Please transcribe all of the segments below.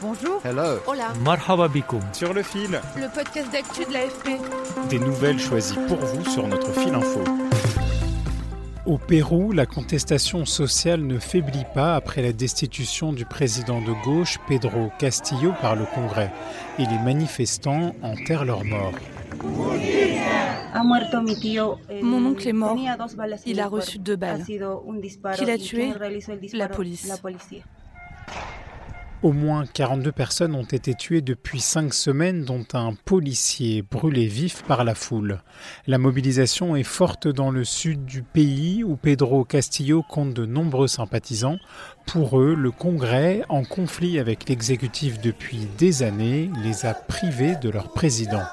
Bonjour. Hello. Hola. Marhaba bikoum. Sur le fil. Le podcast d'actu de l'AFP. Des nouvelles choisies pour vous sur notre fil info. Au Pérou, la contestation sociale ne faiblit pas après la destitution du président de gauche Pedro Castillo par le Congrès et les manifestants enterrent leurs morts. Mon oncle est mort. Il a reçu deux balles. Qui l'a tué? La police. Au moins 42 personnes ont été tuées depuis cinq semaines, dont un policier brûlé vif par la foule. La mobilisation est forte dans le sud du pays, où Pedro Castillo compte de nombreux sympathisants. Pour eux, le Congrès, en conflit avec l'exécutif depuis des années, les a privés de leur président.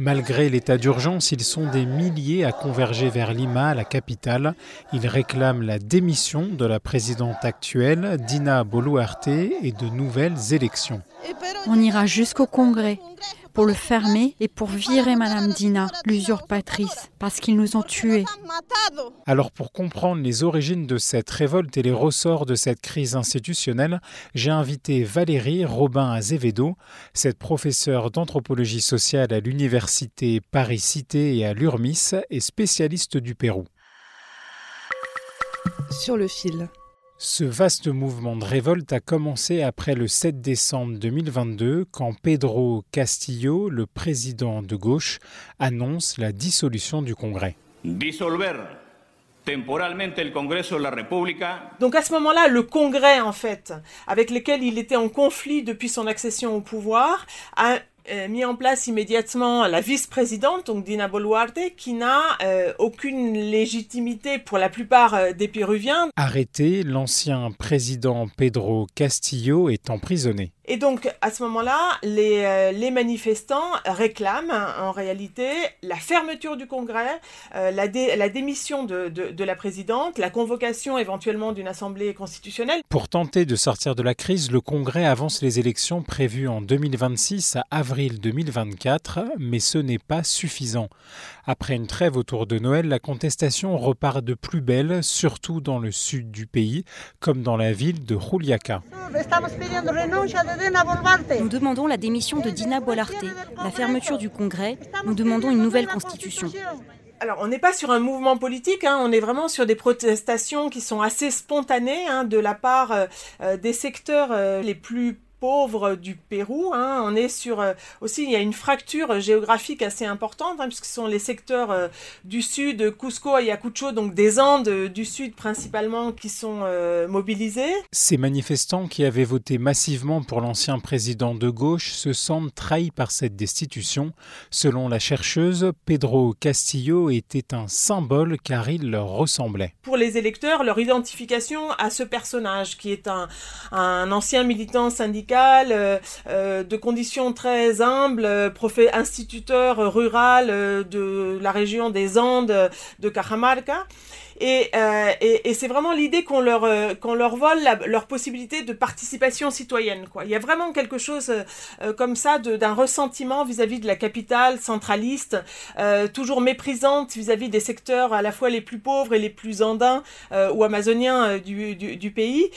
Malgré l'état d'urgence, ils sont des milliers à converger vers Lima, la capitale. Ils réclament la démission de la présidente actuelle, Dina Boluarte, et de nouvelles élections. On ira jusqu'au Congrès pour le fermer et pour virer Madame Dina, l'usurpatrice, parce qu'ils nous ont tués. Alors pour comprendre les origines de cette révolte et les ressorts de cette crise institutionnelle, j'ai invité Valérie Robin Azevedo, cette professeure d'anthropologie sociale à l'université Paris-Cité et à l'URMIS et spécialiste du Pérou. Sur le fil. Ce vaste mouvement de révolte a commencé après le 7 décembre 2022 quand Pedro Castillo, le président de gauche, annonce la dissolution du Congrès. Dissolver temporalmente el Congreso de la República. Donc à ce moment-là, le Congrès, en fait, avec lequel il était en conflit depuis son accession au pouvoir, a euh, mis en place immédiatement la vice-présidente, donc Dina Boluarte, qui n'a euh, aucune légitimité pour la plupart euh, des Péruviens. Arrêté, l'ancien président Pedro Castillo est emprisonné. Et donc, à ce moment-là, les, euh, les, manifestants réclament en réalité la fermeture du Congrès, euh, la, dé, la, démission de, de, de, la présidente, la convocation éventuellement d'une assemblée constitutionnelle. Pour tenter de sortir de la crise, le Congrès avance les élections prévues en 2026 à avril 2024, mais ce n'est pas suffisant. Après une trêve autour de Noël, la contestation repart de plus belle, surtout dans le sud du pays, comme dans la ville de Juliaca. Nous demandons la démission de Dina Boluarte, la fermeture du Congrès, nous demandons une nouvelle constitution. Alors, on n'est pas sur un mouvement politique, hein, on est vraiment sur des protestations qui sont assez spontanées hein, de la part euh, des secteurs euh, les plus pauvres du Pérou. Hein. On est sur euh, aussi il y a une fracture géographique assez importante hein, puisque ce sont les secteurs euh, du sud, Cusco, Ayacucho, donc des Andes euh, du sud principalement qui sont mobilisés. Ces manifestants qui avaient voté massivement pour l'ancien président de gauche se sentent trahis par cette destitution. Selon la chercheuse, Pedro Castillo était un symbole car il leur ressemblait. Pour les électeurs, leur identification à ce personnage qui est un, un ancien militant syndical euh, euh, de conditions très humbles, euh, instituteur rural de la région des Andes de Cajamarca. Et, c'est vraiment l'idée qu'on leur, qu'on leur vole leur possibilité de participation citoyenne. Il y a vraiment quelque chose comme ça d'un ressentiment vis-à-vis -vis de la capitale centraliste, toujours méprisante vis-à-vis -vis des secteurs à la fois les plus pauvres et les plus andins ou amazoniens du, du, du pays,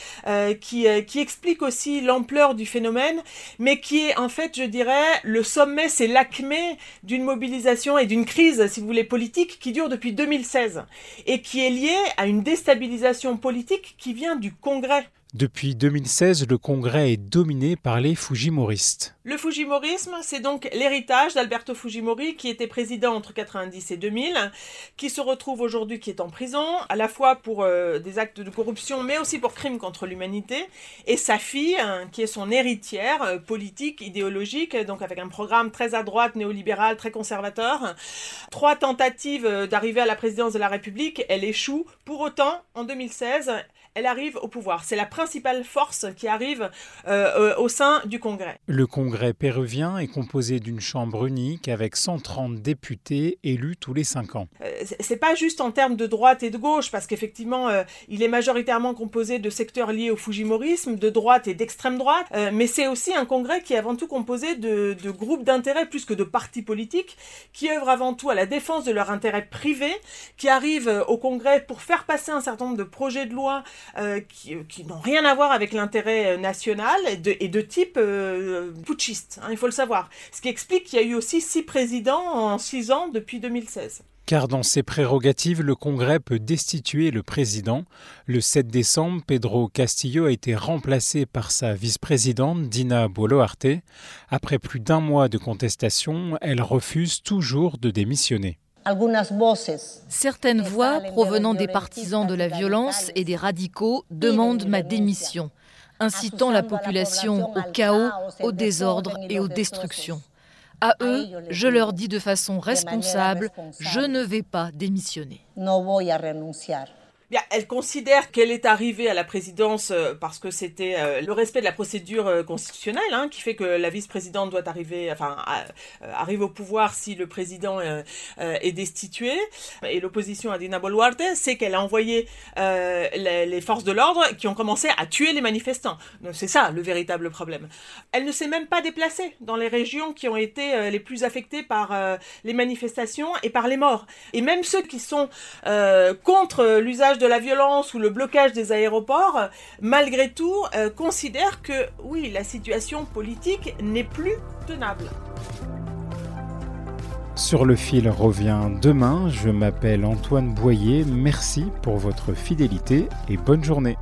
qui, qui explique aussi l'ampleur phénomène, mais qui est en fait, je dirais, le sommet, c'est l'acmé d'une mobilisation et d'une crise, si vous voulez, politique qui dure depuis 2016 et qui est lié à une déstabilisation politique qui vient du Congrès. Depuis 2016, le Congrès est dominé par les Fujimoristes. Le Fujimorisme, c'est donc l'héritage d'Alberto Fujimori, qui était président entre 90 et 2000, qui se retrouve aujourd'hui, qui est en prison, à la fois pour euh, des actes de corruption, mais aussi pour crimes contre l'humanité, et sa fille, hein, qui est son héritière euh, politique, idéologique, donc avec un programme très à droite, néolibéral, très conservateur. Trois tentatives euh, d'arriver à la présidence de la République, elle échoue. Pour autant, en 2016, elle arrive au pouvoir. C'est la principale force qui arrive euh, euh, au sein du Congrès. Le Congrès péruvien est composé d'une chambre unique avec 130 députés élus tous les 5 ans. Euh, c'est pas juste en termes de droite et de gauche, parce qu'effectivement, il est majoritairement composé de secteurs liés au Fujimorisme, de droite et d'extrême droite, mais c'est aussi un Congrès qui est avant tout composé de, groupes d'intérêts plus que de partis politiques, qui œuvrent avant tout à la défense de leurs intérêts privés, qui arrivent au Congrès pour faire passer un certain nombre de projets de loi euh, qui, n'ont rien à voir avec l'intérêt euh, national et de, type euh, putschiste, hein, il faut le savoir. Ce qui explique qu'il y a eu aussi six présidents en six ans depuis 2016. Car dans ses prérogatives, le Congrès peut destituer le président. Le 7 décembre, Pedro Castillo a été remplacé par sa vice-présidente Dina Boluarte. Après plus d'un mois de contestation, elle refuse toujours de démissionner. Certaines voix provenant des partisans de la violence et des radicaux demandent ma démission, incitant la population au chaos, au désordre et aux destructions. À eux, je leur dis de façon responsable, je ne vais pas démissionner elle considère qu'elle est arrivée à la présidence euh, parce que c'était euh, le respect de la procédure euh, constitutionnelle hein, qui fait que la vice-présidente doit arriver, enfin, arrive au pouvoir si le président est destitué. Et l'opposition à Dina Boluarte, c'est qu'elle a envoyé les, forces de l'ordre qui ont commencé à tuer les manifestants. C'est ça le véritable problème. Elle ne s'est même pas déplacée dans les régions qui ont été les plus affectées par les manifestations et par les morts. Et même ceux qui sont contre l'usage la violence ou le blocage des aéroports, malgré tout, euh, considère que oui, la situation politique n'est plus tenable. Sur le fil revient demain. Je m'appelle Antoine Boyer. Merci pour votre fidélité et bonne journée.